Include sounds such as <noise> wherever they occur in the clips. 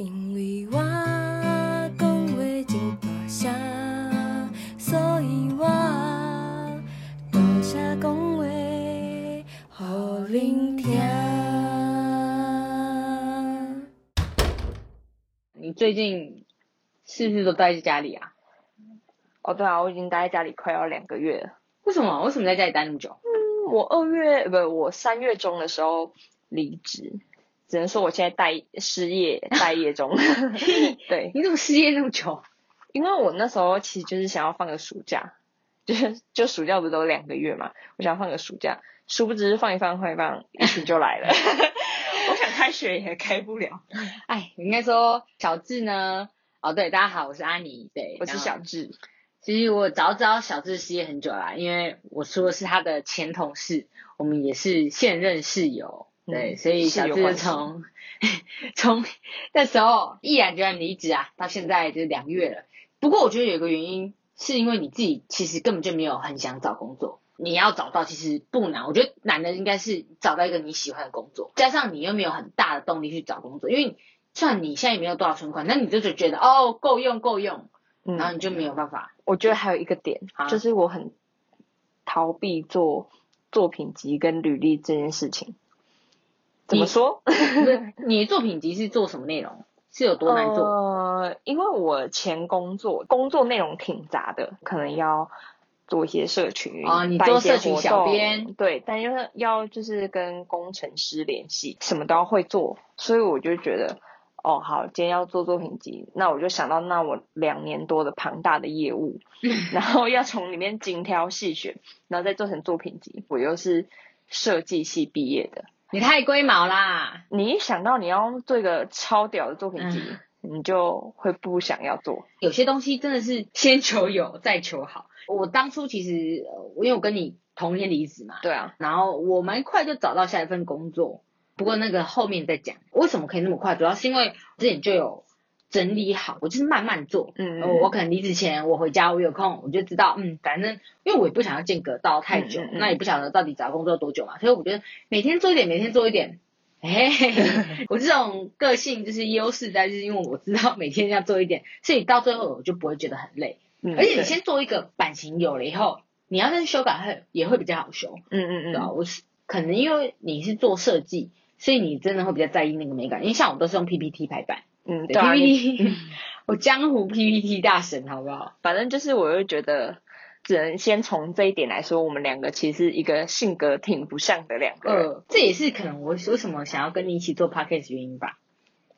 因为我讲话真大声，所以我大声讲话，互恁听。你最近是不是都待在家里啊？哦，对啊，我已经待在家里快要两个月了。为什么？为什么在家里待那么久？嗯，我二月不，我三月中的时候离职，只能说我现在待失业 <laughs> 待业中。<laughs> 对，你怎么失业那么久？因为我那时候其实就是想要放个暑假，就是就暑假不是都两个月嘛，我想放个暑假，殊不知放一放放一放，疫情就来了。<laughs> 我想开学也开不了。哎，应该说小智呢？哦，对，大家好，我是阿妮，对，我是小智。其实我早知道小智失业很久啦，因为我说的是他的前同事，我们也是现任室友，对，所以小智从 <laughs> 从那时候毅然决然离职啊，到现在就两个月了。不过我觉得有一个原因，是因为你自己其实根本就没有很想找工作，你要找到其实不难，我觉得难的应该是找到一个你喜欢的工作，加上你又没有很大的动力去找工作，因为算你现在也没有多少存款，那你就是觉得哦够用够用。然后你就没有办法。我觉得还有一个点，就是我很逃避做作品集跟履历这件事情。怎么说？<laughs> 你作品集是做什么内容？是有多难做？呃，因为我前工作工作内容挺杂的，可能要做一些社群啊，你做社群小编，对，但又要就是跟工程师联系，什么都要会做，所以我就觉得。哦，好，今天要做作品集，那我就想到，那我两年多的庞大的业务，<laughs> 然后要从里面精挑细选，然后再做成作品集。我又是设计系毕业的，你太龟毛啦！你一想到你要做一个超屌的作品集，你就会不想要做。有些东西真的是先求有，再求好。我当初其实，因为我跟你同年离职嘛，对啊，然后我蛮快就找到下一份工作。不过那个后面再讲，为什么可以那么快？主要是因为之前就有整理好，我就是慢慢做。嗯嗯。我可能离职前，我回家我有空，我就知道，嗯，反正因为我也不想要间隔到太久，那也不晓得到底找工作多久嘛，所以我觉得每天做一点，每天做一点。哎，<laughs> 我这种个性就是优势在，就是因为我知道每天要做一点，所以到最后我就不会觉得很累。嗯。而且你先做一个版型有了以后，你要再修改会也会比较好修。嗯嗯嗯。对啊？我是可能因为你是做设计。所以你真的会比较在意那个美感，因为像我都是用 PPT 排版，嗯，PPT，<laughs> <laughs> 我江湖 PPT 大神，好不好？反正就是，我又觉得，只能先从这一点来说，我们两个其实一个性格挺不像的两个人，这也是可能我为什么想要跟你一起做 podcast 原因吧？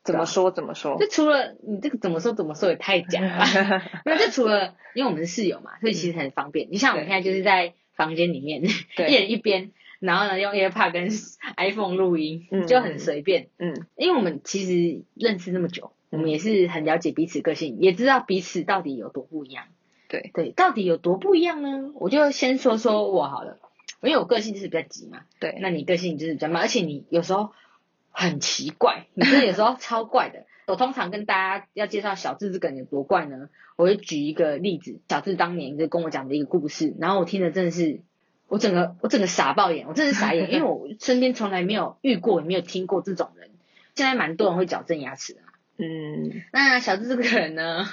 怎么说怎么说？就除了你这个怎么说怎么说也太假了，<laughs> 没有，就除了因为我们是室友嘛，所以其实很方便。你像我们现在就是在房间里面，一人一边。然后呢，用 AirPod 跟 iPhone 录音，就很随便。嗯，因为我们其实认识那么久，我们也是很了解彼此个性，也知道彼此到底有多不一样。对对，到底有多不一样呢？我就先说说我好了，因为我个性就是比较急嘛。对，那你个性就是比较慢，而且你有时候很奇怪，你真的有时候超怪的。<laughs> 我通常跟大家要介绍小智这个人有多怪呢，我会举一个例子，小智当年就跟我讲的一个故事，然后我听的真的是。我整个我整个傻爆眼，我真是傻眼，因为我身边从来没有遇过，也没有听过这种人。现在蛮多人会矫正牙齿的，嗯，那小智这个人呢，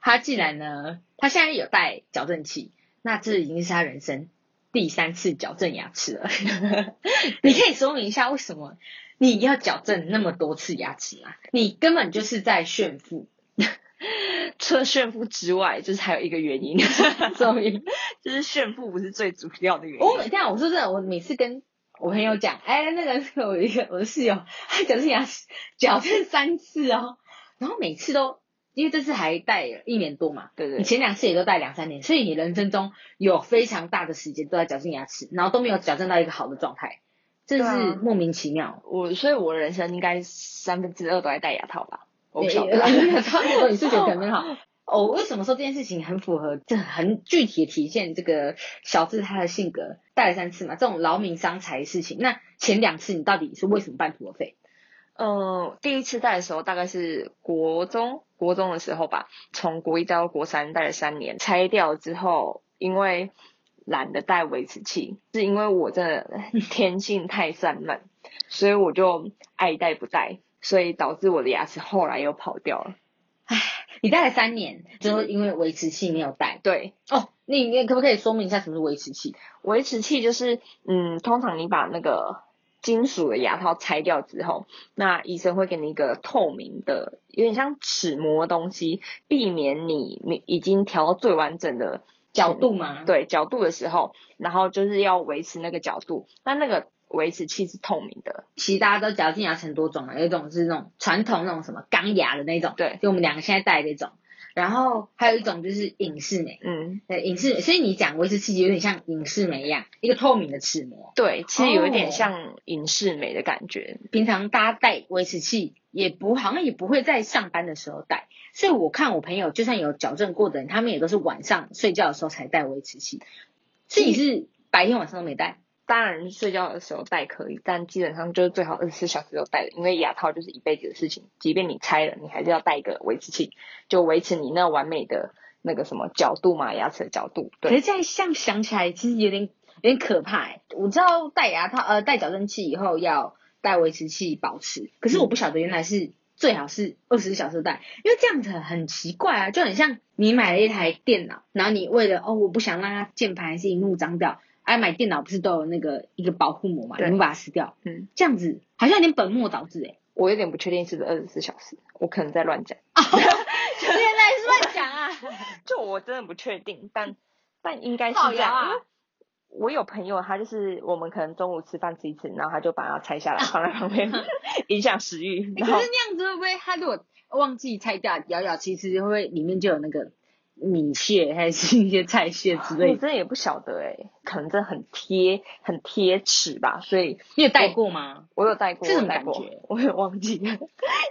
他既然呢，他现在有带矫正器，那这已经是他人生第三次矫正牙齿了。<laughs> 你可以说明一下为什么你要矫正那么多次牙齿吗？你根本就是在炫富。<laughs> 除了炫富之外，就是还有一个原因，<laughs> 什么原因？就是炫富不是最主要的原因。我每天我说真的，我每次跟我朋友讲，哎，那个我一个我的室友，他矫正牙齿矫正三次哦，然后每次都因为这次还戴一年多嘛，对对，你前两次也都戴两三年，所以你人生中有非常大的时间都在矫正牙齿，然后都没有矫正到一个好的状态，真是莫名其妙。我所以，我人生应该三分之二都在戴牙套吧。我晓得，差不多，你是觉得可能好。哦，为什么说这件事情很符合，这很具体的体现这个小智他的性格？带了三次嘛，这种劳民伤财的事情，那前两次你到底是为什么半途而废？嗯，第一次带的时候大概是国中，国中的时候吧，从国一到国三带了三年，拆掉之后，因为懒得带维持器，是因为我真的 <laughs> 天性太散漫，所以我就爱带不带。所以导致我的牙齿后来又跑掉了。唉，你戴了三年，之后因为维持器没有戴。对哦，你你可不可以说明一下什么是维持器？维持器就是，嗯，通常你把那个金属的牙套拆掉之后，那医生会给你一个透明的，有点像齿模的东西，避免你你已经调到最完整的角度嘛？对，角度的时候，然后就是要维持那个角度，那那个。维持器是透明的，其实大家都矫正牙很多种嘛，有一种是那种传统那种什么钢牙的那种，对，就我们两个现在戴的这种，然后还有一种就是隐适美，嗯，对，隐适，所以你讲维持器有点像隐适美一样，一个透明的齿膜，对，其实有一点像隐适美的感觉。平常大家戴维持器也不好像也不会在上班的时候戴，所以我看我朋友就算有矫正过的人，他们也都是晚上睡觉的时候才戴维持器，所以你是白天晚上都没戴。当然睡觉的时候戴可以，但基本上就是最好二十四小时都戴的，因为牙套就是一辈子的事情，即便你拆了，你还是要戴一个维持器，就维持你那完美的那个什么角度嘛，牙齿的角度。可是这样像想起来，其实有点有点可怕。我知道戴牙套呃戴矫正器以后要戴维持器保持，可是我不晓得原来是最好是二十四小时戴，因为这样子很奇怪啊，就很像你买了一台电脑，然后你为了哦我不想让它键盘是荧幕脏掉。爱买电脑不是都有那个一个保护膜嘛？你们把它撕掉，嗯，这样子好像有点本末倒置哎。我有点不确定是不是二十四小时，我可能在乱讲。<laughs> 原来是乱讲啊！<laughs> 就我真的不确定，但但应该是这样。我有朋友，他就是我们可能中午吃饭吃一次，然后他就把它拆下来放在旁边，<laughs> 影响食欲。可是那样子会不会他如果忘记拆掉，咬咬其实会不会里面就有那个？米蟹还是一些菜蟹之类，我真的也不晓得哎，可能真的很贴很贴齿吧，所以你有戴过吗？我有戴过，这种感觉我也忘记了，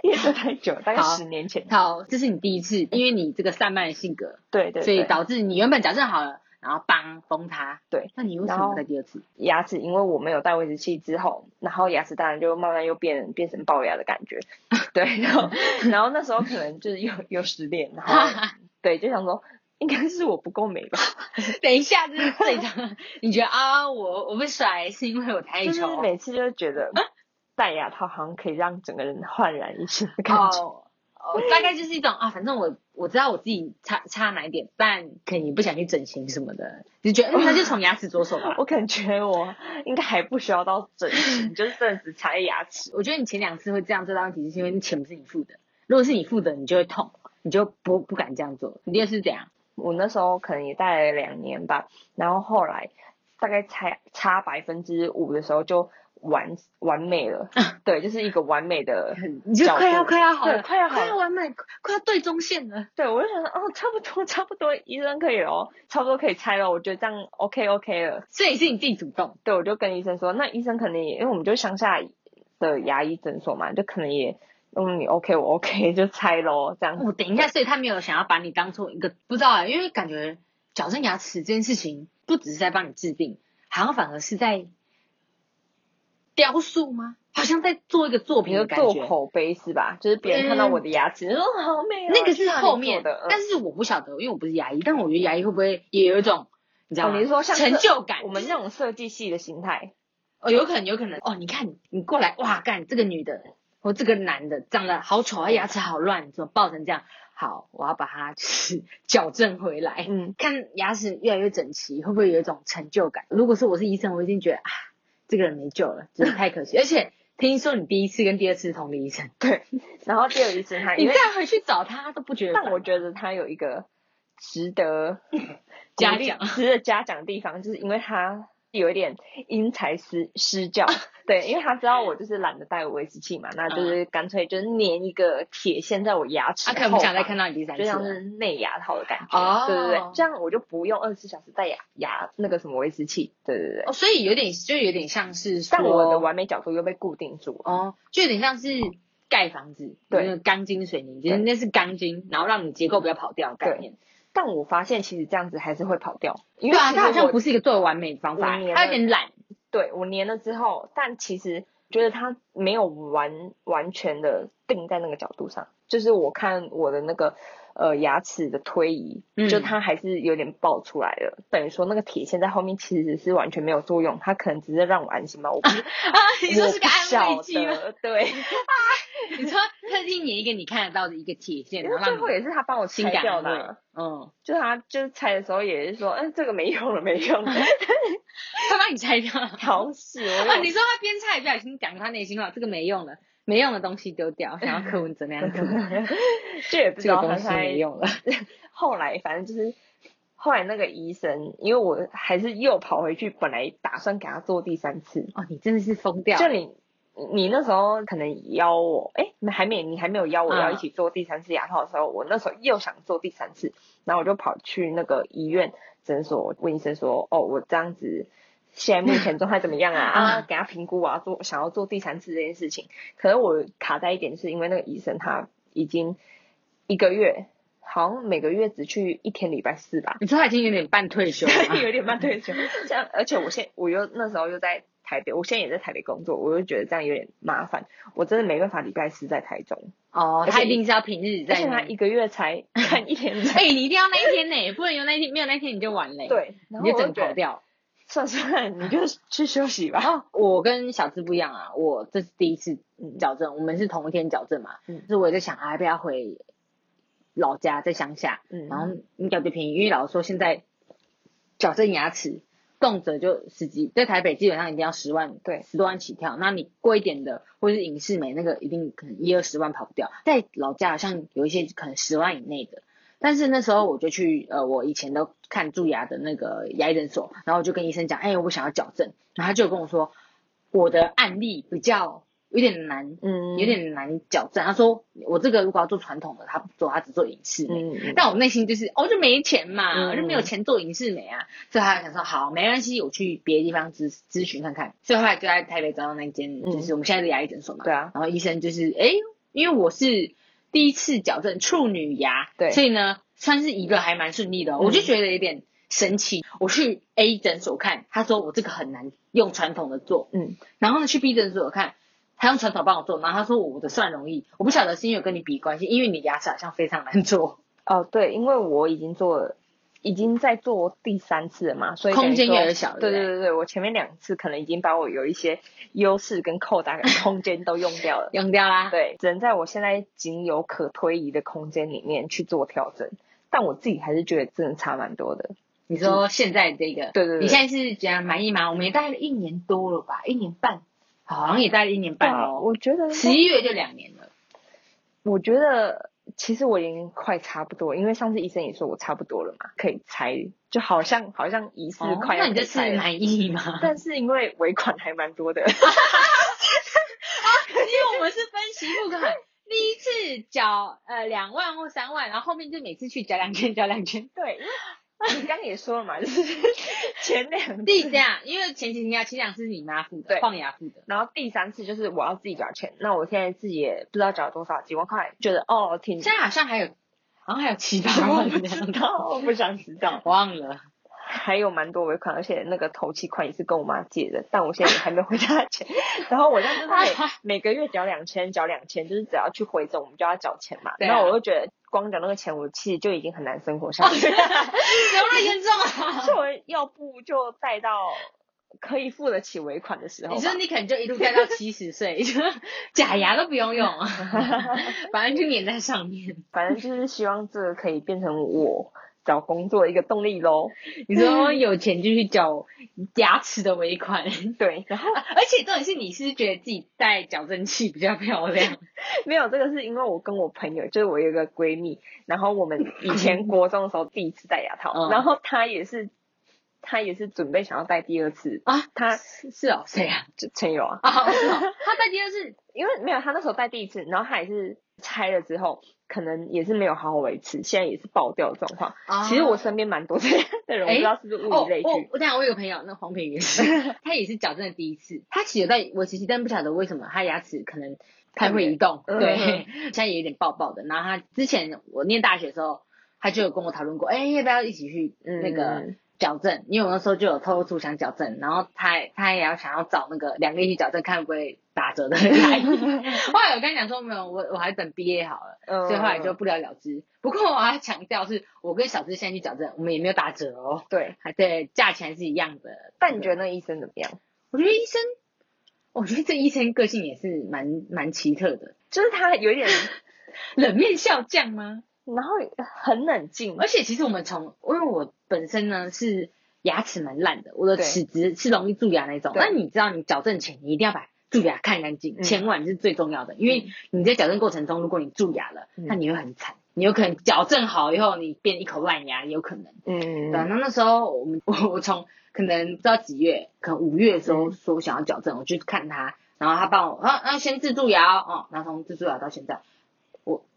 因为这太久，大概十年前。好，这是你第一次，因为你这个散漫的性格，对对，所以导致你原本矫正好了，然后帮崩它，对。那你为什么在第二次？牙齿，因为我没有戴维持器之后，然后牙齿当然就慢慢又变变成龅牙的感觉，<laughs> 对，然后然后那时候可能就是又又失恋，然后。<laughs> 对，就想说应该是我不够美吧。<laughs> 等一下，就是这张，你觉得啊，我我被甩是因为我太丑？就是每次就觉得戴牙套好像可以让整个人焕然一新的感觉。哦，大概就是一种啊，反正我我知道我自己差差哪一点，但可能不想去整形什么的，你觉得那就从牙齿着手吧。<laughs> 我感觉我应该还不需要到整形，<laughs> 就是真的只差牙齿。我觉得你前两次会这样这道问题，是因为钱不是你付的，如果是你付的，你就会痛。你就不不敢这样做，你也是这样。我那时候可能也戴了两年吧，然后后来大概差差百分之五的时候就完完美了。对，就是一个完美的，你就快要快要好了，快要快要完美，快要对中线了。对，我就想说哦，差不多差不多，医生可以了，差不多可以拆了。我觉得这样 OK OK 了。所以是你自己主动。对，我就跟医生说，那医生可能也因为我们就乡下的牙医诊所嘛，就可能也。嗯，你 OK，我 OK，<laughs> 就拆咯，这样。我等一下，所以他没有想要把你当做一个不知道啊，因为感觉矫正牙齿这件事情不只是在帮你治病，好像反而是在雕塑吗？好像在做一个作品的感觉。做口碑是吧？就是别人看到我的牙齿，哦好美。那个是后面的，但是我不晓得，因为我不是牙医，但我觉得牙医会不会也有一种，你知道吗？你是说像成就感？我们那种设计系的心态，哦，有可能，有可能。哦，你看你过来，哇，干这个女的。我这个男的长得好丑，牙齿好乱，怎么爆成这样？好，我要把它就是矫正回来。嗯，看牙齿越来越整齐，会不会有一种成就感？如果是我是医生，我已经觉得啊，这个人没救了，真的太可惜。而且听说你第一次跟第二次是同个医生，对。然后第二医生他，<laughs> 你再回去找他都不觉得。但我觉得他有一个值得 <laughs> 嘉奖、值得嘉奖的地方，就是因为他。有一点因材施施教，对，因为他知道我就是懒得戴维持器嘛，那就是干脆就是粘一个铁线在我牙齿，他可能不想再看到你第三次，就像是内牙套的感觉，对对对，这样我就不用二十四小时戴牙牙那个什么维持器，对对对，哦，所以有点就有点像是，但我的完美角度又被固定住，哦，就有点像是盖房子，对，钢筋水泥，就是那是钢筋，然后让你结构不要跑掉概念。但我发现其实这样子还是会跑掉，因为它好像不是一个最完美的方法，它有点懒。对我粘了之后，但其实觉得它没有完完全的定在那个角度上，就是我看我的那个呃牙齿的推移，就它还是有点爆出来了，等于说那个铁线在后面其实是完全没有作用，它可能只是让我安心吧。我不是 <laughs> 啊，你说是个安慰剂吗？对，<laughs> 你说特地粘一个你看得到的一个铁线，然后最后也是他帮我拆掉的。嗯，就他就是拆的时候也是说，嗯，这个没用了，没用了。<laughs> 他帮你拆掉了，好死哦！你说他边拆不小心讲他内心话，这个没用了。没用的东西丢掉，<laughs> 想要柯文哲那样子，<laughs> 这也不知道东西没用了。<laughs> 后来反正就是后来那个医生，因为我还是又跑回去，本来打算给他做第三次。哦，你真的是疯掉！就你你那时候可能邀我，哎，还没你还没有邀我要一起做第三次牙套的时候，我那时候又想做第三次，然后我就跑去那个医院诊所问医生说，哦，我这样子。现在目前状态怎么样啊？<laughs> 啊，给他评估啊，做想要做第三次这件事情。可是我卡在一点，是因为那个医生他已经一个月，好像每个月只去一天礼拜四吧。你说他已经有点半退休了，<laughs> 有点半退休。这样，而且我现我又那时候又在台北，我现在也在台北工作，我就觉得这样有点麻烦。我真的没办法礼拜四在台中。哦，他一定是要平日在。而且他一个月才看一天。<laughs> 哎，你一定要那一天呢，不能有那一天，没有那一天你就完了。对，你就整跑掉。算算，你就去休息吧。我跟小智不一样啊，我这是第一次矫正，我们是同一天矫正嘛。嗯，所以我在想，要不要回老家，在乡下，嗯，然后应该比较便宜，因为老师说现在矫正牙齿动辄就十几，在台北基本上一定要十万，对，十多万起跳。那你贵一点的，或者是影视美那个，一定可能一二十万跑不掉。在老家好像有一些可能十万以内的。但是那时候我就去呃，我以前都看蛀牙的那个牙医诊所，然后我就跟医生讲，哎，我想要矫正，然后他就跟我说，我的案例比较有点难，嗯，有点难矫正。他说我这个如果要做传统的，他不做，他只做影视美。但我内心就是，哦就没钱嘛，我就没有钱做影视美啊，所以他想说好，没关系，我去别的地方咨咨询看看。所以后来就在台北找到那间，就是我们现在的牙医诊所嘛。对啊。然后医生就是，哎，因为我是。第一次矫正处女牙，对，所以呢，算是一个还蛮顺利的。我就觉得有点神奇。我去 A 诊所看，他说我这个很难用传统的做，嗯，然后呢去 B 诊所看，他用传统帮我做，然后他说我的算容易。我不晓得是因为跟你比关系，因为你牙齿好像非常难做。哦，对，因为我已经做了。已经在做第三次了嘛，所以空间越来越小。对对对对，我前面两次可能已经把我有一些优势跟扣打空间都用掉了，<laughs> 用掉啦。对，只能在我现在仅有可推移的空间里面去做调整，但我自己还是觉得真的差蛮多的。你说现在这个，对对对，你现在是觉得满意吗？我们也待了一年多了吧，一年半，好像也待了一年半哦。我觉得十一月就两年了。我觉得。其实我已经快差不多，因为上次医生也说我差不多了嘛，可以拆，就好像好像疑似快要。那你这次满意吗？但是因为尾款还蛮多的。<laughs> 啊，因为我们是分期付款，第一次缴呃两万或三万，然后后面就每次去缴两千，缴两千。对。你刚也说了嘛，就是 <laughs> 前两第这样，因为前几天啊，前两次是你妈付的，放牙付的，然后第三次就是我要自己缴钱。那我现在自己也不知道缴多少，几万块，觉得哦挺。现在好像还有，好像还有七八万，不知道，不想知道，忘了。还有蛮多尾款，而且那个头期款也是跟我妈借的，但我现在还没回他钱。<laughs> 然后我这样就是每 <laughs> 每个月缴两千，缴两千，就是只要去回诊，我们就要缴钱嘛。然后我就觉得。光缴那个钱，我其实就已经很难生活下去。<laughs> 有那么严重啊？所以我要不就贷到可以付得起尾款的时候。你说你可能就一路贷到七十岁，假牙都不用用，反正就粘在上面。反正就是希望这个可以变成我。找工作一个动力喽，你说有钱就去缴牙齿的尾款，对，<laughs> 然后而且重点是你是觉得自己戴矫正器比较漂亮，<laughs> 没有这个是因为我跟我朋友，就是我有一个闺蜜，然后我们以前 <laughs> 国中的时候第一次戴牙套，然后她也是，她也是准备想要戴第二次啊，他是哦，谁啊？就陈友啊，啊，他戴第二次，<laughs> 因为没有他那时候戴第一次，然后他也是拆了之后。可能也是没有好好维持，现在也是爆掉的状况。其实我身边蛮多这样的人，我不知道是不是物以类聚。我讲我有个朋友，那黄品瑜，<laughs> 他也是矫正的第一次，他其实在我其实但不晓得为什么他牙齿可能太会移动，对，<laughs> 现在也有点爆爆的。然后他之前我念大学的时候，他就有跟我讨论过，哎，要不要一起去那个矫正，因为我那时候就有透露出想矫正，然后他他也要想要找那个两个一起矫正，看会不会打折的来。<laughs> 后来我跟你讲说没有，我我还等毕业好了，所以后来就不了了之。不过我要强调是，我跟小智现在去矫正，我们也没有打折哦。对，还对，价钱是一样的。但你觉得那医生怎么样？我觉得医生，我觉得这医生个性也是蛮蛮奇特的，就是他有点 <laughs> 冷面笑匠吗？然后很冷静，而且其实我们从，因为我本身呢是牙齿蛮烂的，我的齿质是容易蛀牙那种。那你知道，你矫正前你一定要把蛀牙看干净，千万是最重要的。因为你在矫正过程中，如果你蛀牙了，那你会很惨，你有可能矫正好以后，你变一口烂牙也有可能。嗯，对。那那时候我们我 <laughs> 我从可能不知道几月，可能五月的时候说想要矫正，我去看他，然后他帮我啊啊先治蛀牙哦，然后从治蛀牙到现在。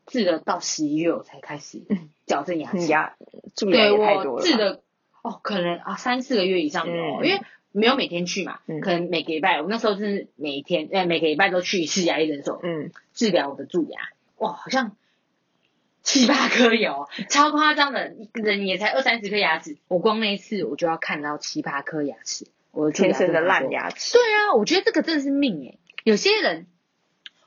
治了到十一月我才开始矫正牙齿，牙蛀牙也太多了。治的哦，可能啊三四个月以上的哦，因为没有每天去嘛，可能每个礼拜，我那时候是每天，呃每个礼拜都去一次牙医诊所，嗯，治疗我的蛀牙。哇，好像七八颗有，超夸张的，人也才二三十颗牙齿，我光那一次我就要看到七八颗牙齿，我天生的烂牙齿。对啊，我觉得这个真的是命哎，有些人。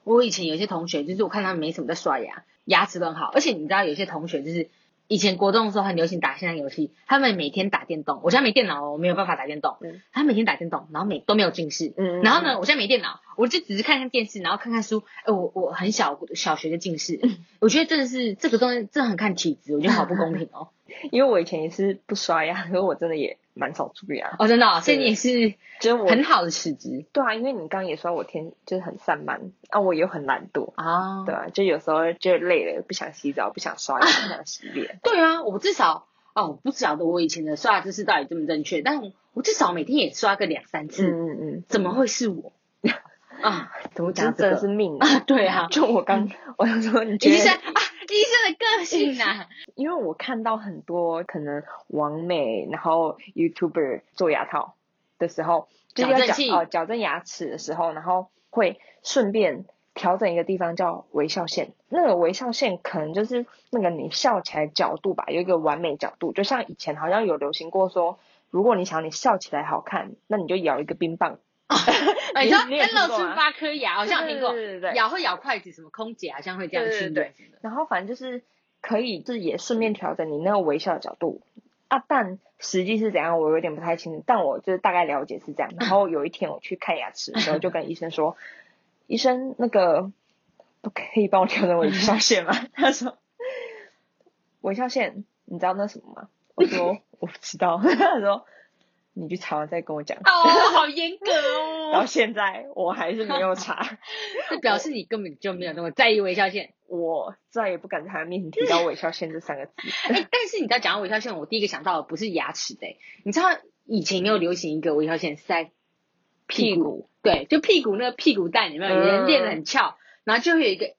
我以前有些同学，就是我看他们没什么在刷牙，牙齿都很好。而且你知道，有些同学就是以前国中的时候很流行打线上游戏，他们每天打电动。我现在没电脑，我没有办法打电动。嗯。他每天打电动，然后每都没有近视。嗯。然后呢，我现在没电脑，我就只是看看电视，然后看看书。哎，我我很小小学就近视，<laughs> 我觉得真的是这个东西真的很看体质，我觉得好不公平哦。因为我以前也是不刷牙，可是我真的也。蛮少蛀牙哦，真的，所以你也是，就很好的齿质。对啊，因为你刚刚也说我天就是很散漫啊，我又很懒惰啊，对啊，就有时候就累了，不想洗澡，不想刷牙，不想洗脸。<laughs> 对啊，我至少哦，不晓得我以前的刷牙姿势到底正不正确，但我至少每天也刷个两三次。嗯嗯嗯，怎么会是我？<laughs> 啊，怎么讲？真的是命啊！对啊，<laughs> 就我刚我想说，你觉得啊，医生的个性呐，<laughs> 因为我看到很多可能完美，然后 YouTuber 做牙套的时候，矫正器哦，矫正牙齿的时候，然后会顺便调整一个地方叫微笑线。那个微笑线可能就是那个你笑起来角度吧，有一个完美角度，就像以前好像有流行过说，如果你想你笑起来好看，那你就咬一个冰棒。<laughs> 你说跟露出八颗牙，好像听过，咬会咬筷子，什么空姐好像会这样训练。然后反正就是可以，就是也顺便调整你那个微笑的角度啊。但实际是怎样，我有点不太清楚。但我就是大概了解是这样。然后有一天我去看牙齿的时候，就跟医生说：“ <laughs> 医生，那个不可以帮我调整微笑线吗？” <laughs> 他说：“微笑线，你知道那什么吗？”我说：“我不知道。”他说。你去查完再跟我讲。哦，<laughs> 好严格哦。到现在我还是没有查，<laughs> 这表示你根本就没有那么在意微笑线。<laughs> 我再也不敢在他面前提到微笑线这三个字。哎，但是你知道讲到微笑线，我第一个想到的不是牙齿的。你知道以前有流行一个微笑线是在屁股，对，就屁股那个屁股蛋有没有？有人练得很翘，然后就会有一个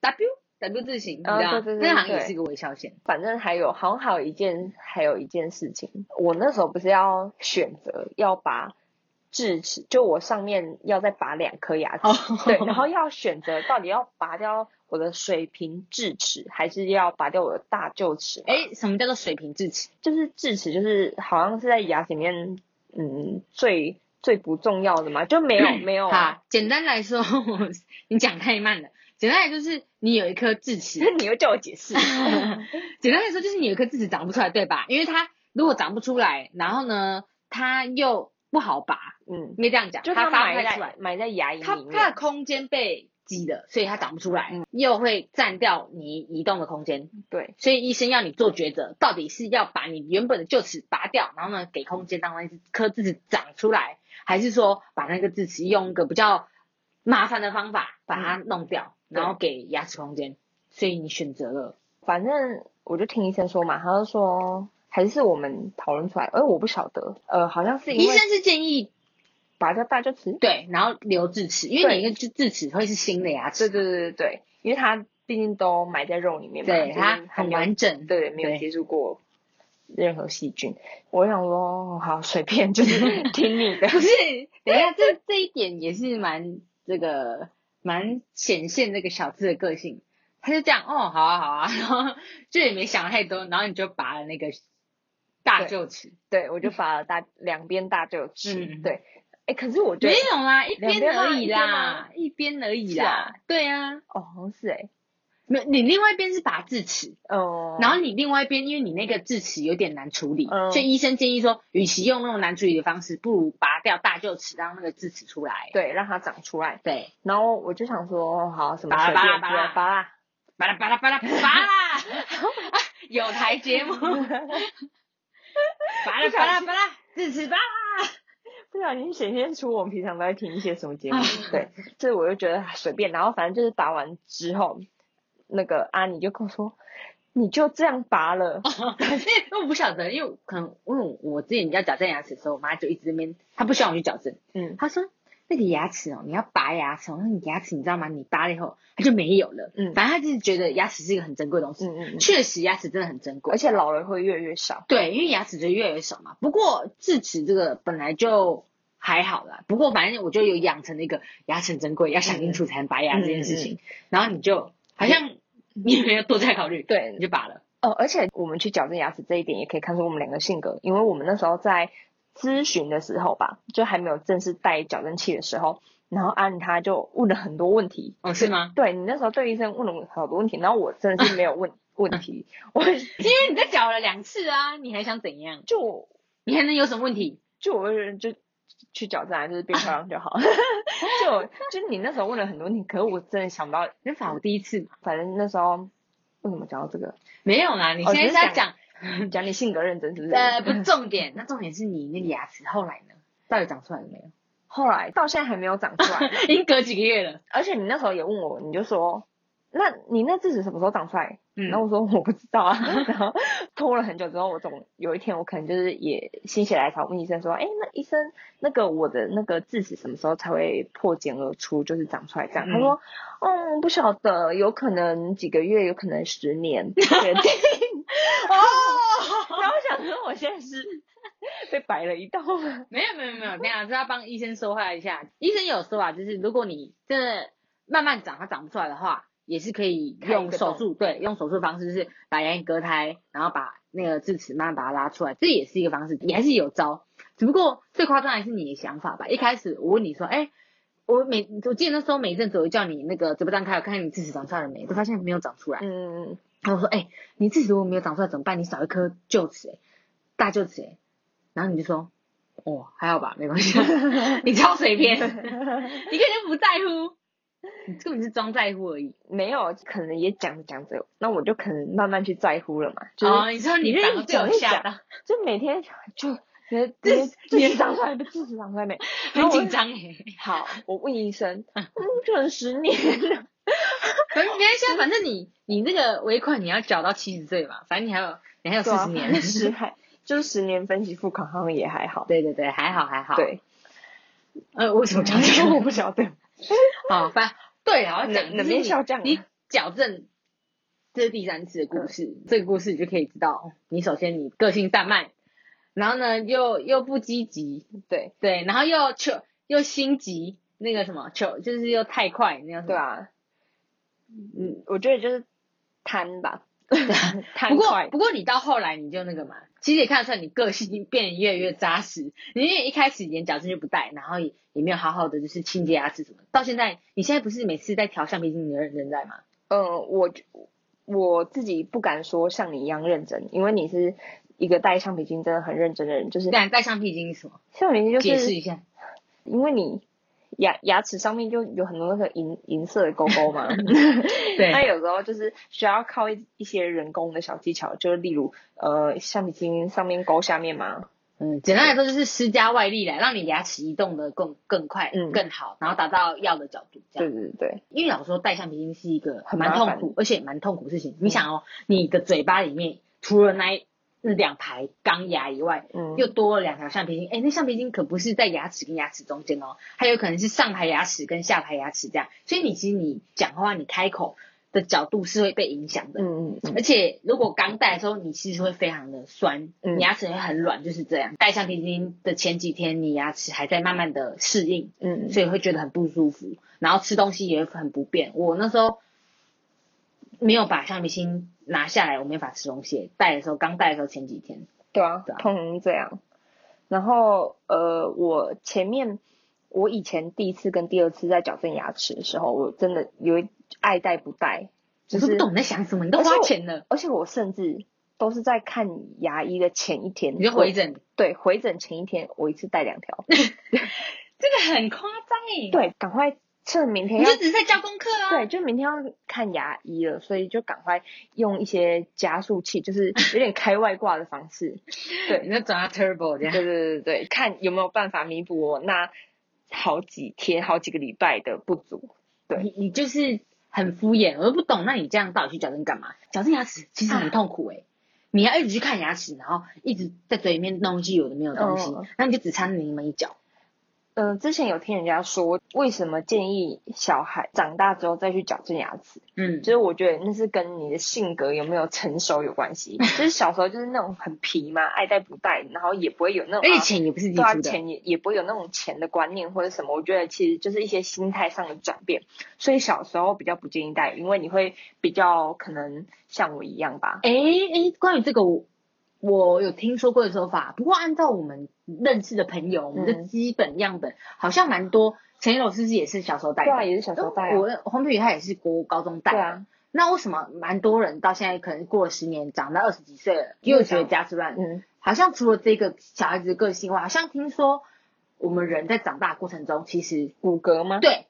W。W 字形，对啊，那好像也是一个微笑线。反正还有，好像还有一件，还有一件事情，我那时候不是要选择要把智齿，就我上面要再拔两颗牙齿，对，然后要选择到底要拔掉我的水平智齿，还是要拔掉我的大臼齿？哎，什么叫做水平智齿？就是智齿，就是好像是在牙齿里面，嗯，最最不重要的嘛，就没有 <coughs> 没有。好，简单来说，你讲太慢了。简单来就是你有一颗智齿，<laughs> 你又叫我解释。<laughs> 简单来说就是你有一颗智齿长不出来，对吧？因为它如果长不出来，然后呢，它又不好拔，嗯，应该这样讲，它埋在埋在牙龈里面，它的空间被挤了，所以它长不出来，又会占掉你移动的空间。对，所以医生要你做抉择，到底是要把你原本的臼齿拔掉，然后呢给空间让那颗智齿长出来，还是说把那个智齿用一个比较麻烦的方法把它弄掉？然后给牙齿空间，所以你选择了。反正我就听医生说嘛，他就说还是我们讨论出来，而我不晓得，呃，好像是医生是建议拔掉大臼齿，对，然后留智齿，因为你一个智智齿会是新的牙齿，对对对对对，因为它毕竟都埋在肉里面嘛，对，它很完整，对，没有接触过任何细菌。我想说，好随便，就是 <laughs> 听你的。不是，等一下，这这一点也是蛮这个。蛮显现那个小智的个性，他就这样，哦，好啊，好啊，<laughs> 然后就也没想太多，然后你就拔了那个大大臼齿，对我就拔了大两边大臼齿，对，哎，可是我觉得没有啦，一边而已啦，一边而已啦，对啊，哦，好像是哎。没你另外一边是拔智齿哦。然后你另外一边因为你那个智齿有点难处理所以医生建议说与其用那种难处理的方式不如拔掉大臼齿让那个智齿出来。对让它长出来。对。然后我就想说好什么拔拔拔拔啦拔啦。拔啦拔啦拔啦拔啦 <laughs> 有台节目 <laughs> 拔啦拔啦拔啦智齿拔啦不小心显现出我们平常都在听一些什么节目 <laughs> 对这我就觉得随便然后反正就是拔完之后那个阿妮就跟我说，你就这样拔了，因 <laughs> 为我不晓得，因为可能因为我之前要矫正牙齿的时候，我妈就一直那边，她不希望我去矫正，嗯，她说那个牙齿哦，你要拔牙齿，那你牙齿你知道吗？你拔了以后它就没有了，嗯，反正她就是觉得牙齿是一个很珍贵的东西，嗯嗯，确实牙齿真的很珍贵，而且老了会越来越少，对，因为牙齿就越来越少嘛。不过智齿这个本来就还好啦，不过反正我就有养成那个牙齿珍贵，要想清楚才能拔牙这件事情，然后你就。好像 <laughs> 你没有多再考虑，对，你就拔了。哦，而且我们去矫正牙齿这一点，也可以看出我们两个性格。因为我们那时候在咨询的时候吧，就还没有正式戴矫正器的时候，然后安他就问了很多问题。哦，是吗？对你那时候对医生问了好多问题，然后我真的是没有问 <laughs> 问题。<laughs> 我因为你在矫了两次啊，你还想怎样？就你还能有什么问题？就我就。去矫正就是变漂亮就好，<laughs> 就就你那时候问了很多题，可是我真的想不到，那反我第一次，反正那时候为什么讲到这个？没有啦，你现在在讲 <laughs> 讲你性格认真是不是？呃，不是重点，那重点是你那个牙齿后来呢，到底长出来了没有？后来到现在还没有长出来，<laughs> 已经隔几个月了。而且你那时候也问我，你就说。那你那智齿什么时候长出来？然后我说我不知道啊。<laughs> 然后拖了很久之后，我总有一天我可能就是也心血来潮问医生说，哎，那医生那个我的那个智齿什么时候才会破茧而出，就是长出来这样？他说，嗯，不晓得，有可能几个月，有可能十年。确定。<laughs> 哦。<laughs> 然后想说我现在是被摆了一道吗？没有没有没有，这样是要帮医生说话一下。医生有说啊，就是如果你真的慢慢长，它长不出来的话。也是可以用手术，对，用手术方式是把牙龈割开，然后把那个智齿慢慢把它拉出来，这也是一个方式，也还是有招。只不过最夸张还是你的想法吧。一开始我问你说，哎，我每我记得那时候每一阵子我叫你那个嘴巴张开，我看看你智齿长出来了没，都发现没有长出来。嗯。然后我说，哎，你智齿如果没有长出来怎么办？你少一颗臼齿，哎，大臼齿，哎。然后你就说，哦，还好吧，没关系。<laughs> 你超随便，<laughs> 你根本就不在乎。<laughs> 你根本是装在乎而已，没有，可能也讲着讲着，那我就可能慢慢去在乎了嘛。哦，你说你长就吓到，就每天就觉得这这长出来的智齿长出来没？<laughs> 很紧张哎。好，我问医生，<laughs> 嗯，可能十年了。反正现在反正你你那个尾款你要缴到七十岁嘛，反正你还有你还有四十年，十还就是十年分期付款好像也还好。对对对，还好还好。对。呃，为什么讲这个我不晓得。<laughs> 好，反 <laughs> 对啊，讲冷面笑匠，你矫正，这是第三次的故事。这个故事你就可以知道，你首先你个性散漫，然后呢又又不积极，对对，然后又求又心急，那个什么求就是又太快那样，对啊，嗯，我觉得就是贪吧。<laughs> 不过不过你到后来你就那个嘛，其实也看得出来你个性变得越来越扎实。你因为一开始连矫正就不戴，然后也也没有好好的就是清洁牙齿什么。到现在你现在不是每次在调橡皮筋你都认真在吗？嗯，我我自己不敢说像你一样认真，因为你是一个戴橡皮筋真的很认真的人。就是敢戴橡皮筋是什么？橡皮筋就是解释一下，因为你。牙牙齿上面就有很多那个银银色的勾勾嘛，<laughs> 对，那有时候就是需要靠一一些人工的小技巧，就是例如呃橡皮筋上面勾下面嘛，嗯，简单来说就是施加外力来让你牙齿移动的更更快，嗯，更好，然后达到要的角度，这样，对对对，因为老说戴橡皮筋是一个蛮痛苦，而且蛮痛苦的事情，你想哦，你的嘴巴里面除了那。两排钢牙以外，嗯，又多了两条橡皮筋。哎，那橡皮筋可不是在牙齿跟牙齿中间哦，还有可能是上排牙齿跟下排牙齿这样。所以你其实你讲话你开口的角度是会被影响的。嗯嗯。而且如果刚戴的时候，你其实会非常的酸，你牙齿会很软，就是这样。戴橡皮筋的前几天，你牙齿还在慢慢的适应，嗯，所以会觉得很不舒服，然后吃东西也很不便。我那时候没有把橡皮筋。拿下来我没法吃东西，戴的时候刚戴的时候前几天对啊，通常这样。然后呃，我前面我以前第一次跟第二次在矫正牙齿的时候，我真的有爱戴不戴，就是不懂在想什么，你都花钱了，而且我甚至都是在看牙医的前一天，你就回诊，对，回诊前一天我一次戴两条，<laughs> 这个很夸张哎，对，赶快。趁明天，你就只是在交功课啊？对，就明天要看牙医了，所以就赶快用一些加速器，就是 <laughs> 有点开外挂的方式。对，<laughs> 你要转到 turbo 这样。对对对对对，看有没有办法弥补我那好几天、好几个礼拜的不足。对，你你就是很敷衍，我都不懂。那你这样到底去矫正干嘛？矫正牙齿其实很痛苦哎，你要一直去看牙齿，然后一直在嘴里面弄一些有的没有东西，那你就只差那么一脚。嗯，之前有听人家说，为什么建议小孩长大之后再去矫正牙齿？嗯，就是我觉得那是跟你的性格有没有成熟有关系。<laughs> 就是小时候就是那种很皮嘛，爱戴不戴，然后也不会有那种，而且钱也不是你出的，钱也也不会有那种钱的观念或者什么。我觉得其实就是一些心态上的转变，所以小时候比较不建议戴，因为你会比较可能像我一样吧。哎哎，关于这个我。我有听说过的说法，不过按照我们认识的朋友，我们的基本样本好像蛮多。陈一楼是不是也是小时候戴？对啊，也是小时候戴。我黄佩宇他也是国高中戴。对啊。那为什么蛮多人到现在可能过了十年，长到二十几岁了，又觉得牙齿乱？嗯。好像除了这个小孩子的个性外，好像听说我们人在长大过程中，其实骨骼吗？对，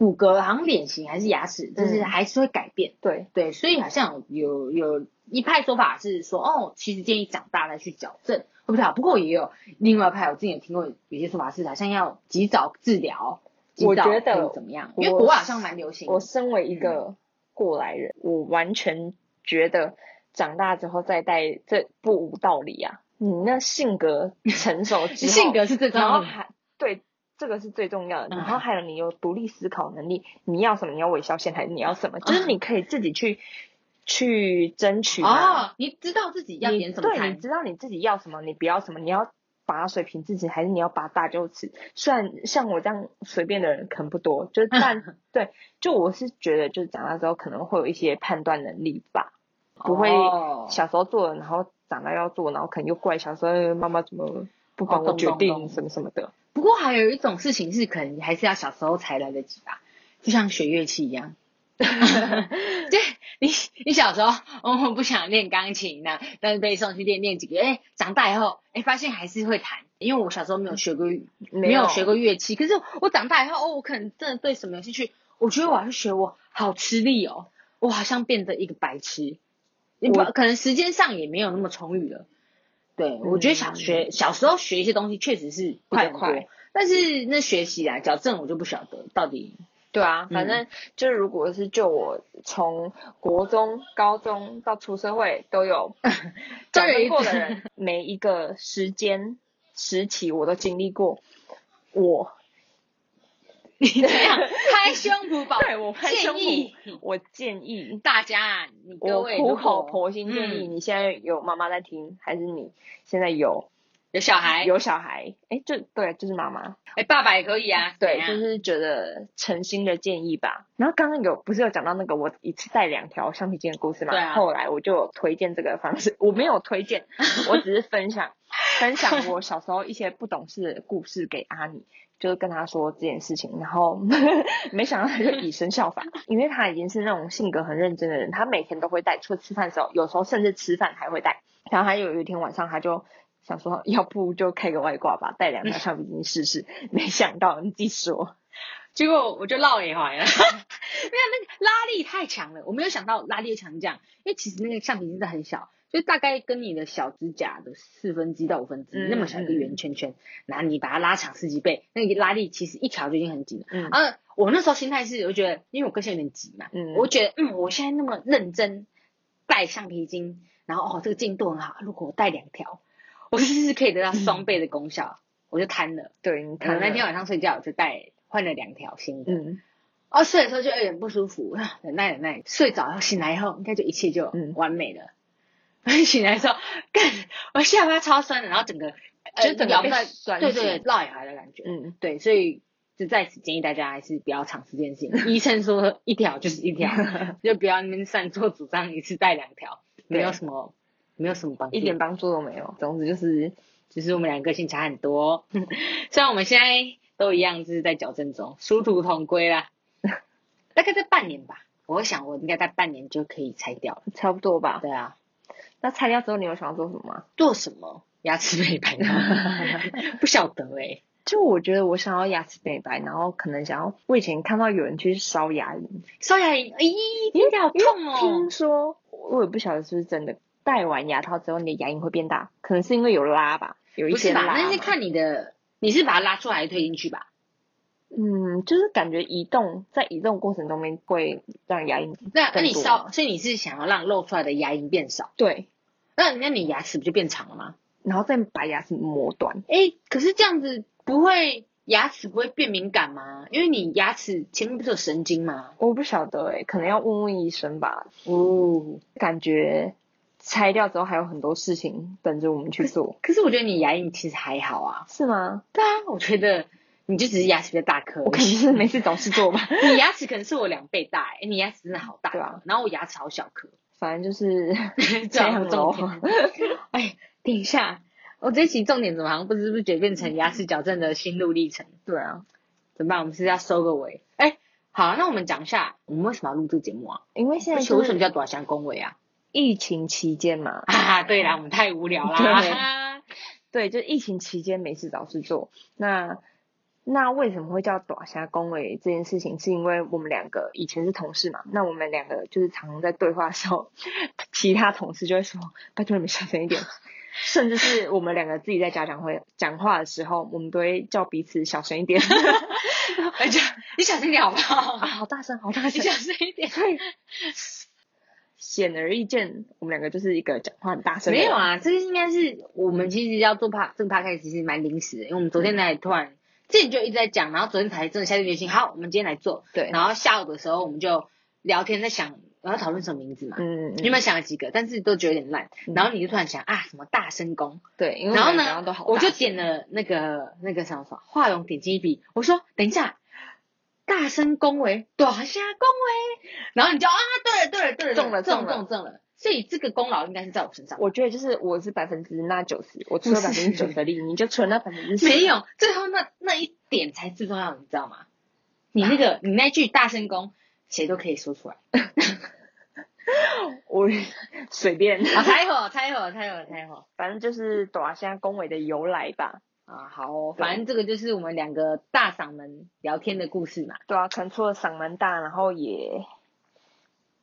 骨骼好像脸型还是牙齿，就是还是会改变。对对，所以好像有有。一派说法是说，哦，其实建议长大再去矫正，会不太好。不过也有另外一派，我之前也听过有些说法是，好像要及早治疗，我觉得怎么样？因为国外好像蛮流行。我身为一个过来人，我完全觉得长大之后再戴这不无道理啊！你那性格成熟之后，<laughs> 性格是最重要的，还对这个是最重要的。然后还有你有独立思考能力，你要什么？你要微笑线还是你要什么？就是你可以自己去。去争取哦，你知道自己要点什么？对，你知道你自己要什么，你不要什么，你要拔水平自己，还是你要拔大臼齿？虽然像我这样随便的人可能不多，就是 <laughs> 但对，就我是觉得，就是长大之后可能会有一些判断能力吧，不会小时候做了，然后长大要做，然后可能又怪小时候妈妈怎么不帮我决定什么什么的。不过还有一种事情是，可能还是要小时候才来得及吧，就像学乐器一样。<laughs> 对你，你小时候我不想练钢琴呢，但是被送去练练几个，哎，长大以后，哎，发现还是会弹。因为我小时候没有学过，没有学过乐器，可是我长大以后，哦，我可能真的对什么有兴趣，我觉得我要去学，我好吃力哦，我好像变得一个白痴。我可能时间上也没有那么充裕了。对，我觉得小学小时候学一些东西确实是快快，但是那学习啊，矫正我就不晓得到底。对啊，反正就是如果是就我从国中、高中到出社会都有 <laughs> 矫正过的人，每一个时间时期我都经历过。我，你这样拍胸脯保？对我拍胸脯。我建议大家，你各位苦口婆心建议，你现在有妈妈在听，还是你现在有？有小孩，有小孩，哎，就对，就是妈妈，哎，爸爸也可以啊，对，就是觉得诚心的建议吧。然后刚刚有不是有讲到那个我一次带两条橡皮筋的故事嘛？对啊。后来我就推荐这个方式，我没有推荐，我只是分享 <laughs> 分享我小时候一些不懂事的故事给阿妮，就是跟他说这件事情，然后 <laughs> 没想到他就以身效法，因为他已经是那种性格很认真的人，他每天都会带，除了吃饭的时候，有时候甚至吃饭还会带。然后还有一天晚上他就。想说要不就开个外挂吧，带两条橡皮筋试试。没想到你自己说，<laughs> 结果我就落一怀了。<laughs> 没有那个拉力太强了，我没有想到拉力强这样。因为其实那个橡皮筋是很小，就大概跟你的小指甲的四分之一到五分之一那么小一个圆圈圈，然后你把它拉长十几倍，那个拉力其实一条就已经很紧了。嗯。啊，我那时候心态是，我觉得因为我个性有点急嘛，嗯，我觉得嗯，我现在那么认真戴橡皮筋，然后哦这个进度很好，如果我带两条。我是不是可以得到双倍的功效，我就贪了。对，你贪。那天晚上睡觉我就戴换了两条新的。嗯。哦，睡的时候就有点不舒服，忍耐忍耐。睡着后醒来以后，应该就一切就完美了。<laughs> 醒来之后，干，我下巴超酸的，然后整个就整个被酸，对对，落下来的感觉。嗯，对，所以就在此建议大家还是不要尝试这件事情。医生说一条就是一条，<laughs> 就不要那边擅作主张一次带两条，没有什么。没有什么帮助，一点帮助都没有。总之就是，只是我们两个个性差很多。<laughs> 虽然我们现在都一样，就是在矫正中，殊途同归啦。大概在半年吧，我想我应该在半年就可以拆掉了，差不多吧。对啊，那拆掉之后你有想要做什么吗？做什么？牙齿美白吗？<laughs> 不晓得哎。就我觉得我想要牙齿美白，然后可能想要，我以前看到有人去烧牙龈，烧牙龈，咦，听起来好痛哦。听说我也不晓得是不是真的，戴完牙套之后你的牙龈会变大，可能是因为有拉吧，有一些拉。那是看你的，你是把它拉出来推进去吧？嗯，就是感觉移动，在移动过程中面会让牙龈。那那你烧，所以你是想要让露出来的牙龈变少？对。那那你牙齿不就变长了吗？然后再把牙齿磨短。哎，可是这样子。不会牙齿不会变敏感吗？因为你牙齿前面不是有神经吗？我不晓得哎，可能要问问医生吧。哦，感觉拆掉之后还有很多事情等着我们去做。可是我觉得你牙龈其实还好啊。是吗？对啊，我觉得你就只是牙齿比较大颗。我肯定是没事找事做吧。<laughs> 你牙齿可能是我两倍大哎，你牙齿真的好大。对啊，然后我牙齿好小颗。反正就是 <laughs> 这样咯。<laughs> 哎，等一下。我这期重点怎么好像不知不觉变成牙齿矫正的心路历程？对啊，怎么办？我们是要收个尾？哎，好，那我们讲一下我们为什么要录这个节目啊？因为现在为什么叫短香恭维啊？疫情期间嘛。啊，对啦，我们太无聊啦。对，就疫情期间没事找事做。那那为什么会叫短虾恭维这件事情？是因为我们两个以前是同事嘛？那我们两个就是常常在对话的时候，其他同事就会说：“拜托你们小声一点。”甚至是我们两个自己在家长会讲话的时候，我们都会叫彼此小声一点。<laughs> 而且你小声点好不好？啊，好大声，好大声，你小声一点。显而易见，我们两个就是一个讲话很大声。没有啊，这个应该是我们其实要做趴这个趴开其实蛮临时的，因为我们昨天才突然，之前就一直在讲，然后昨天才真的下定决心，好，我们今天来做。对。然后下午的时候，我们就聊天在想。我要讨论什么名字嘛？嗯，有没有想了几个？但是都觉得有点烂。然后你就突然想啊，什么大声公？对，因为然后呢，我就点了那个那个什么什么画龙点睛一笔。我说等一下，大声恭维，大声恭维。然后你就啊，对了对了对了，中了中了中了。所以这个功劳应该是在我身上。我觉得就是我是百分之那九十，我出了 <laughs> 百分之九的力，你就存了那百分之十没有，最后那那一点才最重要，你知道吗？你那个 <laughs> 你那句大声公，谁都可以说出来。<laughs> 我随便，猜火，猜火，猜火，猜火，反正就是短虾恭维的由来吧。啊，好，反正这个就是我们两个大嗓门聊天的故事嘛。对啊，可能除了嗓门大，然后也，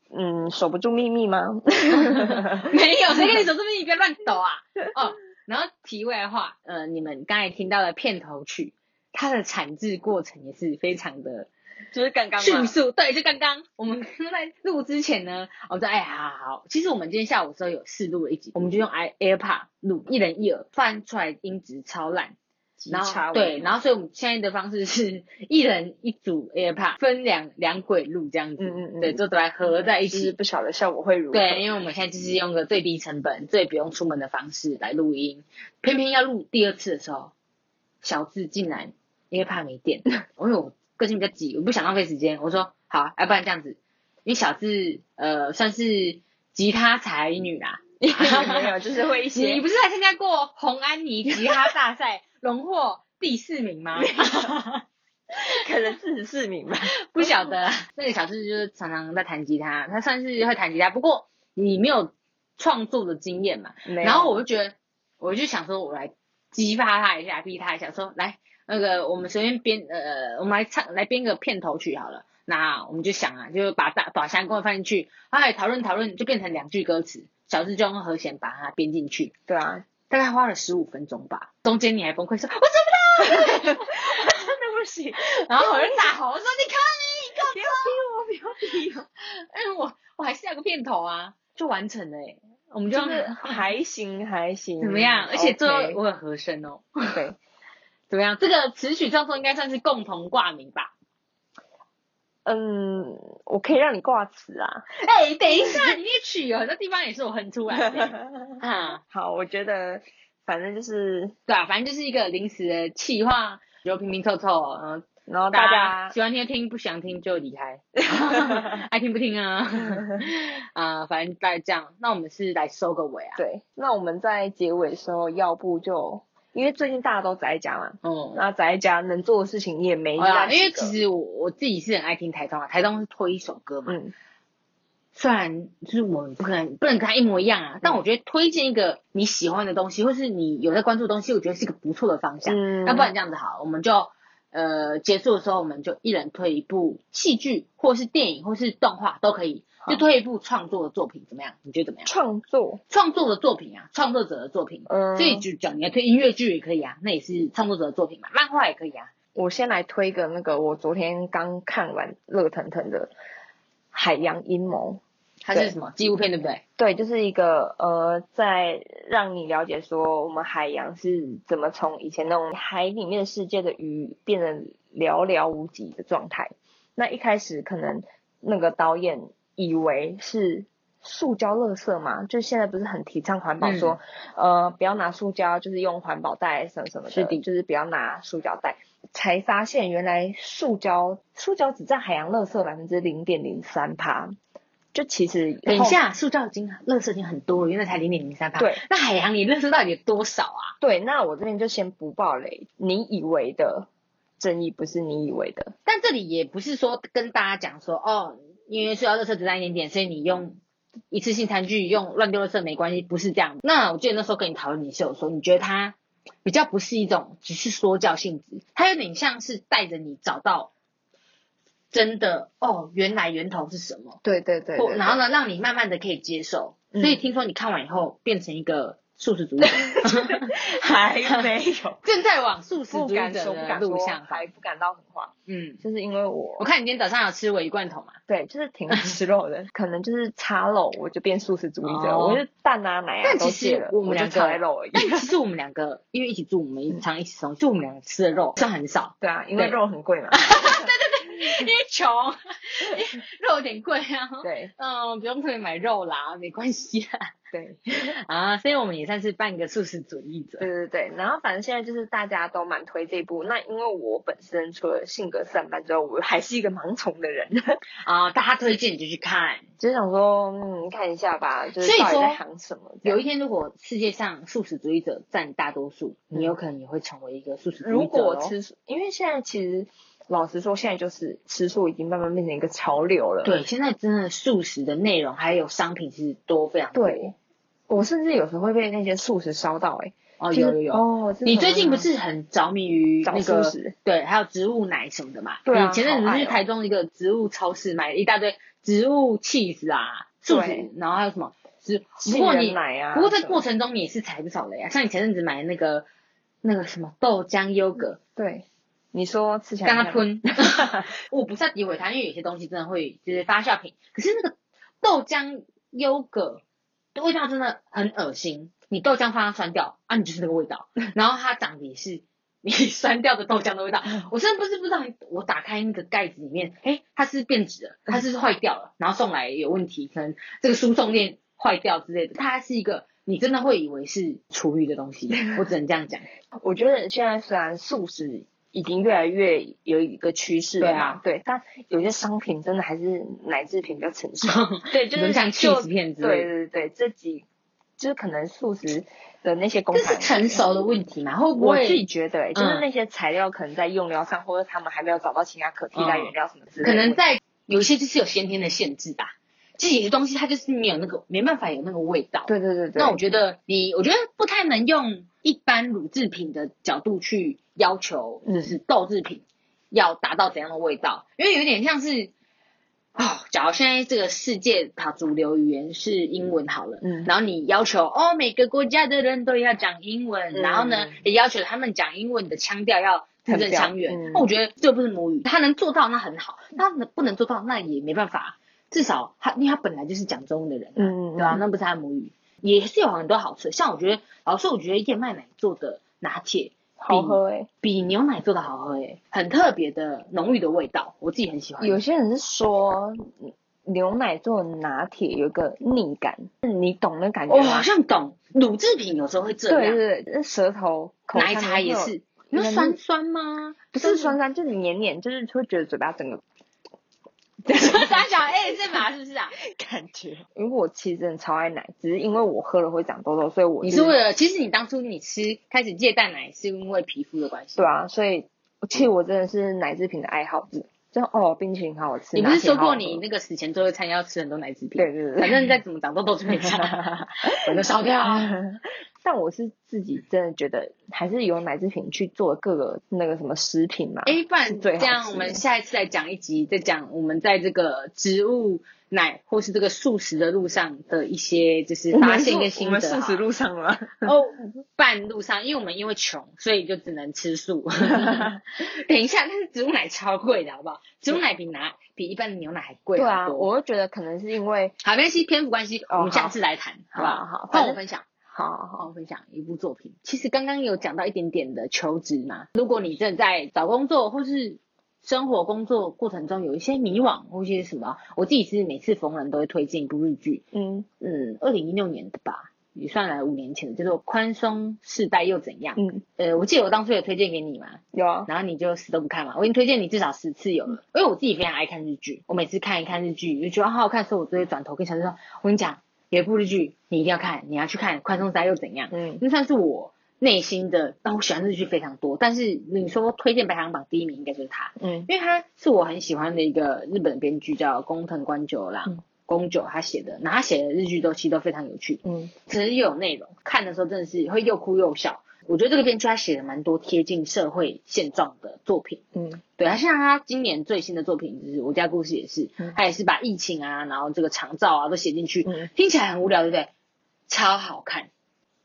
嗯，守不住秘密吗？<laughs> 没有，<laughs> 谁跟你守住秘密？别乱抖啊！哦，然后题外话，呃，你们刚才听到的片头曲，它的产制过程也是非常的。<laughs> 就是刚刚迅速，对，就刚刚我们在录之前呢，我说哎呀，好好，其实我们今天下午的时候有试录了一集，我们就用 i AirPod 录，一人一耳，放出来音质超烂，然后对，然后所以我们现在的方式是 <laughs> 一人一组 AirPod，分两两轨录这样子，嗯嗯嗯，对，就都来合在一起，不晓得效果会如何。对，因为我们现在就是用个最低成本、最不用出门的方式来录音，偏偏要录第二次的时候，小智进来，因为怕没电，<laughs> 因为我！个性比较急，我不想浪费时间。我说好，要不然这样子，因为小智呃算是吉他才女啦，<laughs> 没有，就是会一些。你不是还参加过红安妮吉他大赛，荣获第四名吗？<laughs> 可能四十四名吧，<laughs> 不晓得。<laughs> 那个小智就是常常在弹吉他，他算是会弹吉他，不过你没有创作的经验嘛。然后我就觉得，我就想说，我来激发他一下，逼他一下，说来。那个，我们随便编，呃，我们来唱，来编个片头曲好了。那我们就想啊，就把大把相关放进去，哎，讨论讨论，就变成两句歌词，小智就用和弦把它编进去。对啊，大概花了十五分钟吧。中间你还崩溃说，我做不到，真的不行。<laughs> 然后我就大吼，我说你可以，<laughs> 不要逼我，不要逼我。哎，我我还是要个片头啊，就完成了。我们就是还行还行，怎么样？而且最后我很合身哦。对。<laughs> 怎么样？这个词曲创作应该算是共同挂名吧？嗯，我可以让你挂词啊。哎，等一下，你曲有很多地方也是我哼出来的。<laughs> 啊，好，我觉得反正就是对啊，反正就是一个临时的气话，就拼拼凑凑，嗯，然后大家喜欢听听，不想听就离开，<laughs> 爱听不听啊，<laughs> 啊，反正大概这样。那我们是来收个尾啊。对，那我们在结尾的时候，要不就因为最近大家都宅在家嘛，嗯，那宅在家能做的事情也没那因为其实我我自己是很爱听台中啊，台东是推一首歌嘛，嗯，虽然就是我们不可能不能跟他一模一样啊，但我觉得推荐一个你喜欢的东西，或是你有在关注的东西，我觉得是一个不错的方向。嗯，那不然这样子好，我们就。呃，结束的时候我们就一人推一部戏剧，或是电影，或是动画都可以，就推一部创作的作品，怎么样？你觉得怎么样？创作创作的作品啊，创作者的作品，嗯，所以就讲你要推音乐剧也可以啊，那也是创作者的作品嘛，漫画也可以啊。我先来推一个那个，我昨天刚看完热腾腾的《海洋阴谋》。它是什么纪录片对不对？对，就是一个呃，在让你了解说我们海洋是怎么从以前那种海里面世界的鱼变得寥寥无几的状态。那一开始可能那个导演以为是塑胶垃圾嘛，就现在不是很提倡环保，说呃不要拿塑胶，就是用环保袋什么什么的，就是不要拿塑胶袋。才发现原来塑胶塑胶只占海洋垃圾百分之零点零三趴。就其实，等一下，塑胶已经垃圾已经很多了，原来才零点零三帕。对，那海洋里垃圾到底有多少啊？对，那我这边就先不爆雷。你以为的正义不是你以为的，但这里也不是说跟大家讲说哦，因为塑料垃圾只占一点点，所以你用一次性餐具用乱丢垃圾没关系，不是这样。那我记得那时候跟你讨论，你是有说你觉得它比较不是一种只是说教性质，它有点像是带着你找到。真的哦，原来源头是什么？对对对，然后呢，让你慢慢的可以接受。所以听说你看完以后变成一个素食主义者，<laughs> 还没有，<laughs> 正在往素食主义者的路上，还不敢到很慌。嗯，就是因为我，我看你今天早上有吃鲔鱼罐头嘛？对，就是挺吃肉的，可能就是叉肉，我就变素食主义者。我就蛋啊奶啊都戒了，我们两个肉而已。但其实我们两个因为一起住，我们常一起吃，就我们两个吃的肉算很少。对啊，因为肉很贵嘛。<laughs> 因为穷，肉有点贵啊。<laughs> 对，嗯，不用特别买肉啦，没关系啦。对，<laughs> 啊，所以我们也算是半个素食主义者。对对对，然后反正现在就是大家都蛮推这部，那因为我本身除了性格散漫之后，我还是一个盲从的人啊，大家推荐你就去看，就想说嗯看一下吧，就是到底在行什么。有一天如果世界上素食主义者占大多数，你有可能也会成为一个素食主义者。如果吃，因为现在其实。老实说，现在就是吃素已经慢慢变成一个潮流了。对，现在真的素食的内容还有商品其实多非常多。对，我甚至有时候会被那些素食烧到哎。哦，有有有。哦，你最近不是很着迷于那个？对，还有植物奶什么的嘛。对啊。前阵子去台中一个植物超市买了一大堆植物 cheese 啊，素食，然后还有什么？植不过你奶啊。不过在过程中你也是踩不少雷啊，像你前阵子买那个那个什么豆浆优格。对。你说吃起来跟他吞，<laughs> 我不是要诋毁他，因为有些东西真的会就是发酵品。可是那个豆浆优格的味道真的很恶心，你豆浆放它酸掉啊，你就是那个味道。<laughs> 然后它长得也是你 <laughs> 酸掉的豆浆的味道。我真的不是不知道，我打开那个盖子里面，哎，它是变质了，它是坏掉了，然后送来有问题，可能这个输送链坏掉之类的。它是一个你真的会以为是厨余的东西，我只能这样讲。我觉得现在虽然素食。已经越来越有一个趋势了，对啊，对，但有些商品真的还是奶制品比较成熟，<laughs> 对，就是像 cheese 片之类，对对对，这几就是可能素食的那些工厂，这是成熟的问题嘛？会不会？我自己觉得，就是那些材料可能在用料上，或者他们还没有找到其他可替代原料什么之类的，可能在有些就是有先天的限制吧。这些东西它就是没有那个没办法有那个味道。对对对对。那我觉得你，我觉得不太能用一般乳制品的角度去要求，就是豆制品要达到怎样的味道，因为有点像是，哦，假如现在这个世界它主流语言是英文好了，嗯，然后你要求哦每个国家的人都要讲英文，然后呢也要求他们讲英文的腔调要字正腔圆，那我觉得这不是母语，他能做到那很好，他能不能做到那也没办法。至少他，因为他本来就是讲中文的人，嗯，对吧？那不是他母语，也是有很多好处。像我觉得，老师，我觉得燕麦奶做的拿铁好喝诶，比牛奶做的好喝诶，很特别的浓郁的味道，我自己很喜欢。有些人是说牛奶做拿铁有个腻感，你懂那感觉吗？我好像懂，乳制品有时候会这样，对对对，舌头奶茶也是。你说酸酸吗？不是酸酸，就是黏黏，就是会觉得嘴巴整个。傻小 A 是马是不是啊？<laughs> 感觉，因为我其实真的超爱奶，只是因为我喝了会长痘痘，所以我你是为了，其实你当初你吃开始戒蛋奶是因为皮肤的关系。对啊，所以其实我真的是奶制品的爱好者。就哦，冰淇淋好好吃。你不是说过你那个死前最后餐要吃很多奶制品？对对对，反正再怎么长痘痘就没差，<laughs> 反正烧掉。<laughs> 但我是自己真的觉得，还是有奶制品去做各个那个什么食品嘛。哎，不然这样我们下一次再讲一集，再讲我们在这个植物奶或是这个素食的路上的一些就是发现跟心得。我们素食路上了。哦，半路上，因为我们因为穷，所以就只能吃素。<laughs> 等一下，但是植物奶超贵的，好不好？植物奶比奶比一般的牛奶还贵。对啊，我就觉得可能是因为好没关系，篇幅关系，我们下次来谈，好不好？好，换我分享。好好分享一部作品。其实刚刚有讲到一点点的求职嘛，如果你正在找工作或是生活工作过程中有一些迷惘或一些什么，我自己是每次逢人都会推荐一部日剧。嗯嗯，二零一六年的吧，也算来五年前的，叫做《宽松世代又怎样》。嗯呃，我记得我当初有推荐给你嘛，有啊，然后你就死都不看嘛。我已经推荐你至少十次有了，因为我自己非常爱看日剧，我每次看一看日剧就觉得好好看，所以我就会转头跟小志说：“我跟你讲。”有一部日剧，你一定要看，你要去看《宽松宅又怎样》。嗯，那算是我内心的，那我喜欢日剧非常多。但是你说推荐排行榜第一名，应该就是他。嗯，因为他是我很喜欢的一个日本编剧，叫工藤官九郎，宫九他写的，那他写的日剧都其实都非常有趣。嗯，只是又有内容，看的时候真的是会又哭又笑。我觉得这个编剧他写的蛮多贴近社会现状的作品，嗯，对，他像他今年最新的作品就是《我家故事》也是，他也是把疫情啊，然后这个长照啊都写进去，听起来很无聊，对不对？超好看，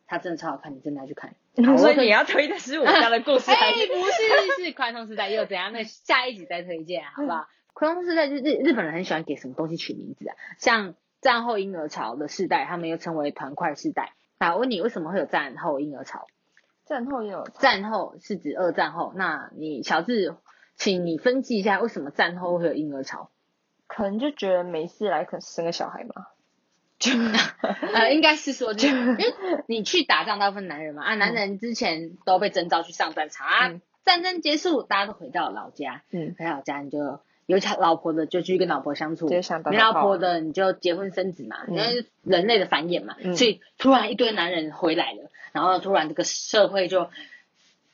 他真的超好看，你真的要去看。<laughs> 所以你要推的是我家的故事？<laughs> 哎，不是，是宽松时代又怎样？那下一集再推荐，好不好？宽松时代就是日日本人很喜欢给什么东西取名字啊，像战后婴儿潮的世代，他们又称为团块世代。那我问你，为什么会有战后婴儿潮？战后也有，战后是指二战后。那你小智，请你分析一下，为什么战后会有婴儿潮？可能就觉得没事来，可生个小孩嘛。<laughs> <laughs> 呃，应该是说，就因为你去打仗，大部分男人嘛，啊，男人之前都被征召去上战场啊，战争结束，大家都回到老家，嗯，回老家你就有老婆的就继续跟老婆相处，没老婆的你就结婚生子嘛，因为人类的繁衍嘛，所以突然一堆男人回来了。然后突然这个社会就，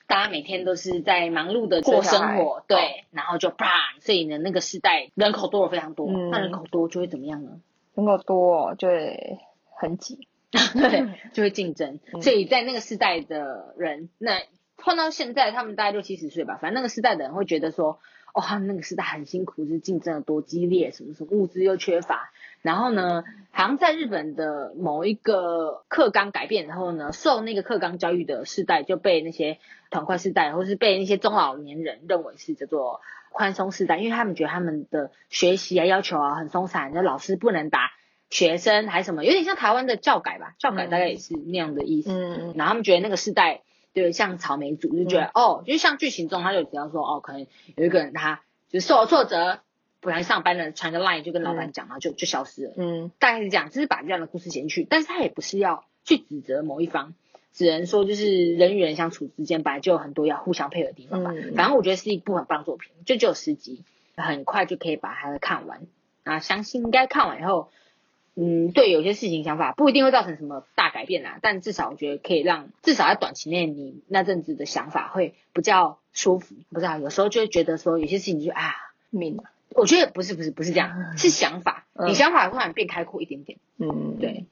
大家每天都是在忙碌的过生活，对，然后就啪，所以呢那个时代人口多了非常多，那人口多就会怎么样呢？人口多就会很挤，<laughs> 对，就会竞争。所以在那个时代的人，那换到现在，他们大概六七十岁吧，反正那个时代的人会觉得说，哦，他们那个时代很辛苦，是竞争有多激烈，什么什么物资又缺乏。然后呢，好像在日本的某一个课纲改变，然后呢，受那个课纲教育的世代就被那些团块世代，或是被那些中老年人认为是叫做宽松世代，因为他们觉得他们的学习啊要求啊很松散，就老师不能打学生还是什么，有点像台湾的教改吧，教改大概也是那样的意思。嗯然后他们觉得那个世代，对，像草莓组就觉得哦，就像剧情中他就只要说哦，可能有一个人他就受了挫折。不然上班的传个 line 就跟老板讲，然后就就消失了。嗯，大概是这样，就是把这样的故事写进去，但是他也不是要去指责某一方，只能说就是人与人相处之间本来就有很多要互相配合的地方吧。反正我觉得是一部很棒作品，就只有十集，很快就可以把它看完。啊，相信应该看完以后，嗯，对有些事情想法不一定会造成什么大改变啦，但至少我觉得可以让至少在短期内你那阵子的想法会比较舒服。不知道有时候就会觉得说有些事情就啊命。我觉得不是不是不是这样，是想法，你想法突然变开阔一点点，嗯，对，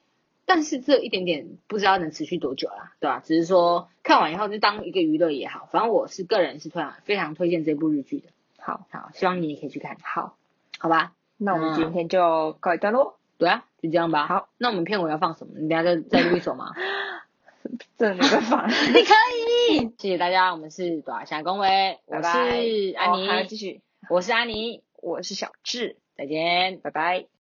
但是这一点点不知道能持续多久啦，对吧？只是说看完以后就当一个娱乐也好，反正我是个人是非常非常推荐这部日剧的。好，好，希望你也可以去看。好，好吧，那我们今天就告一段落。对啊，就这样吧。好，那我们片尾要放什么？你等下再 <laughs> 再录一首吗？这没办法，<laughs> 你可以。谢谢大家，我们是短霞公维，我是安妮，继续，我是安妮。我是小智，再见，拜拜。